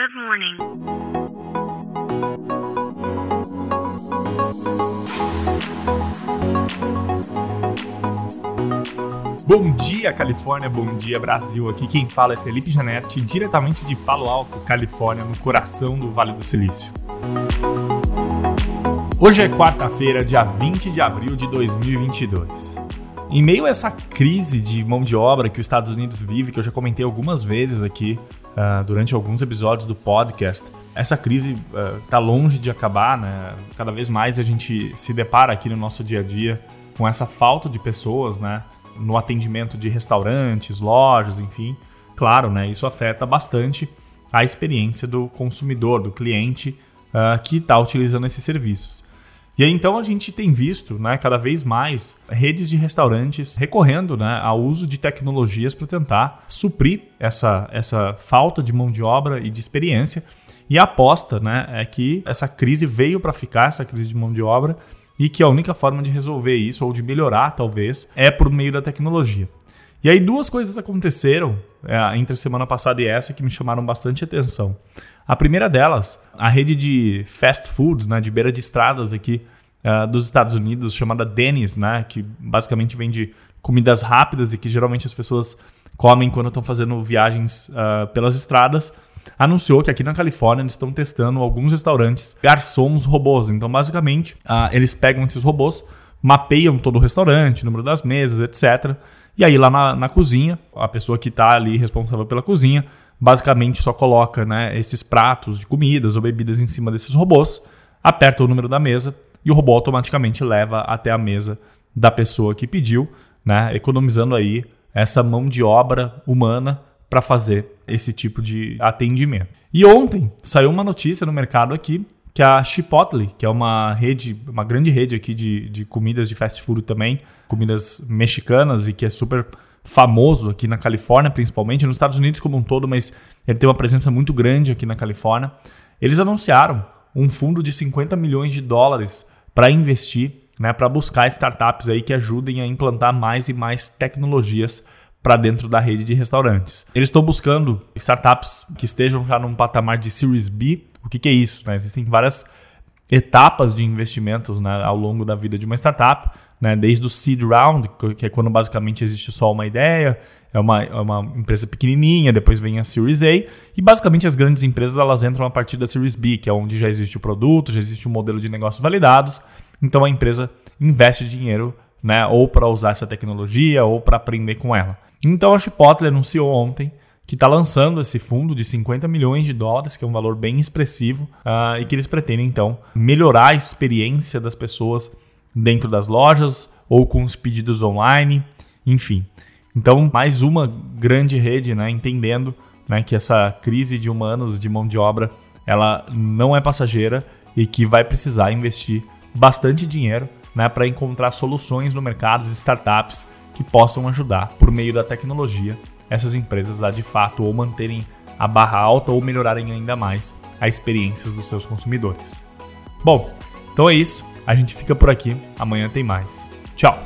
Good morning. Bom dia, Califórnia, bom dia, Brasil. Aqui quem fala é Felipe Janetti, diretamente de Palo Alto, Califórnia, no coração do Vale do Silício. Hoje é quarta-feira, dia 20 de abril de 2022. Em meio a essa crise de mão de obra que os Estados Unidos vive, que eu já comentei algumas vezes aqui uh, durante alguns episódios do podcast, essa crise está longe de acabar, né? Cada vez mais a gente se depara aqui no nosso dia a dia com essa falta de pessoas, né? No atendimento de restaurantes, lojas, enfim. Claro, né? Isso afeta bastante a experiência do consumidor, do cliente uh, que está utilizando esses serviços. E aí, então a gente tem visto, né, cada vez mais redes de restaurantes recorrendo, né, ao uso de tecnologias para tentar suprir essa, essa falta de mão de obra e de experiência. E a aposta, né, é que essa crise veio para ficar, essa crise de mão de obra, e que a única forma de resolver isso ou de melhorar, talvez, é por meio da tecnologia. E aí duas coisas aconteceram é, entre a semana passada e essa que me chamaram bastante atenção. A primeira delas, a rede de fast foods, né, de beira de estradas aqui uh, dos Estados Unidos, chamada Denny's, né, que basicamente vende comidas rápidas e que geralmente as pessoas comem quando estão fazendo viagens uh, pelas estradas, anunciou que aqui na Califórnia eles estão testando alguns restaurantes garçons robôs. Então, basicamente, uh, eles pegam esses robôs, mapeiam todo o restaurante, número das mesas, etc. E aí lá na, na cozinha, a pessoa que está ali responsável pela cozinha basicamente só coloca né, esses pratos de comidas ou bebidas em cima desses robôs, aperta o número da mesa e o robô automaticamente leva até a mesa da pessoa que pediu, né, economizando aí essa mão de obra humana para fazer esse tipo de atendimento. E ontem saiu uma notícia no mercado aqui que a Chipotle, que é uma rede, uma grande rede aqui de, de comidas de fast food também, comidas mexicanas e que é super famoso aqui na Califórnia, principalmente, nos Estados Unidos como um todo, mas ele tem uma presença muito grande aqui na Califórnia. Eles anunciaram um fundo de 50 milhões de dólares para investir, né, para buscar startups aí que ajudem a implantar mais e mais tecnologias para dentro da rede de restaurantes. Eles estão buscando startups que estejam já num patamar de Series B. O que, que é isso? Né? Existem várias etapas de investimentos né, ao longo da vida de uma startup, né, desde o seed round, que é quando basicamente existe só uma ideia, é uma, é uma empresa pequenininha, depois vem a Series A, e basicamente as grandes empresas elas entram a partir da Series B, que é onde já existe o produto, já existe um modelo de negócio validados, então a empresa investe dinheiro né, ou para usar essa tecnologia ou para aprender com ela. Então a Chipotle anunciou ontem que está lançando esse fundo de 50 milhões de dólares, que é um valor bem expressivo, uh, e que eles pretendem então melhorar a experiência das pessoas dentro das lojas ou com os pedidos online, enfim. Então, mais uma grande rede, né, entendendo né, que essa crise de humanos, de mão de obra, ela não é passageira e que vai precisar investir bastante dinheiro né, para encontrar soluções no mercado, startups que possam ajudar por meio da tecnologia essas empresas a de fato ou manterem a barra alta ou melhorarem ainda mais as experiências dos seus consumidores. Bom, então é isso. A gente fica por aqui. Amanhã tem mais. Tchau!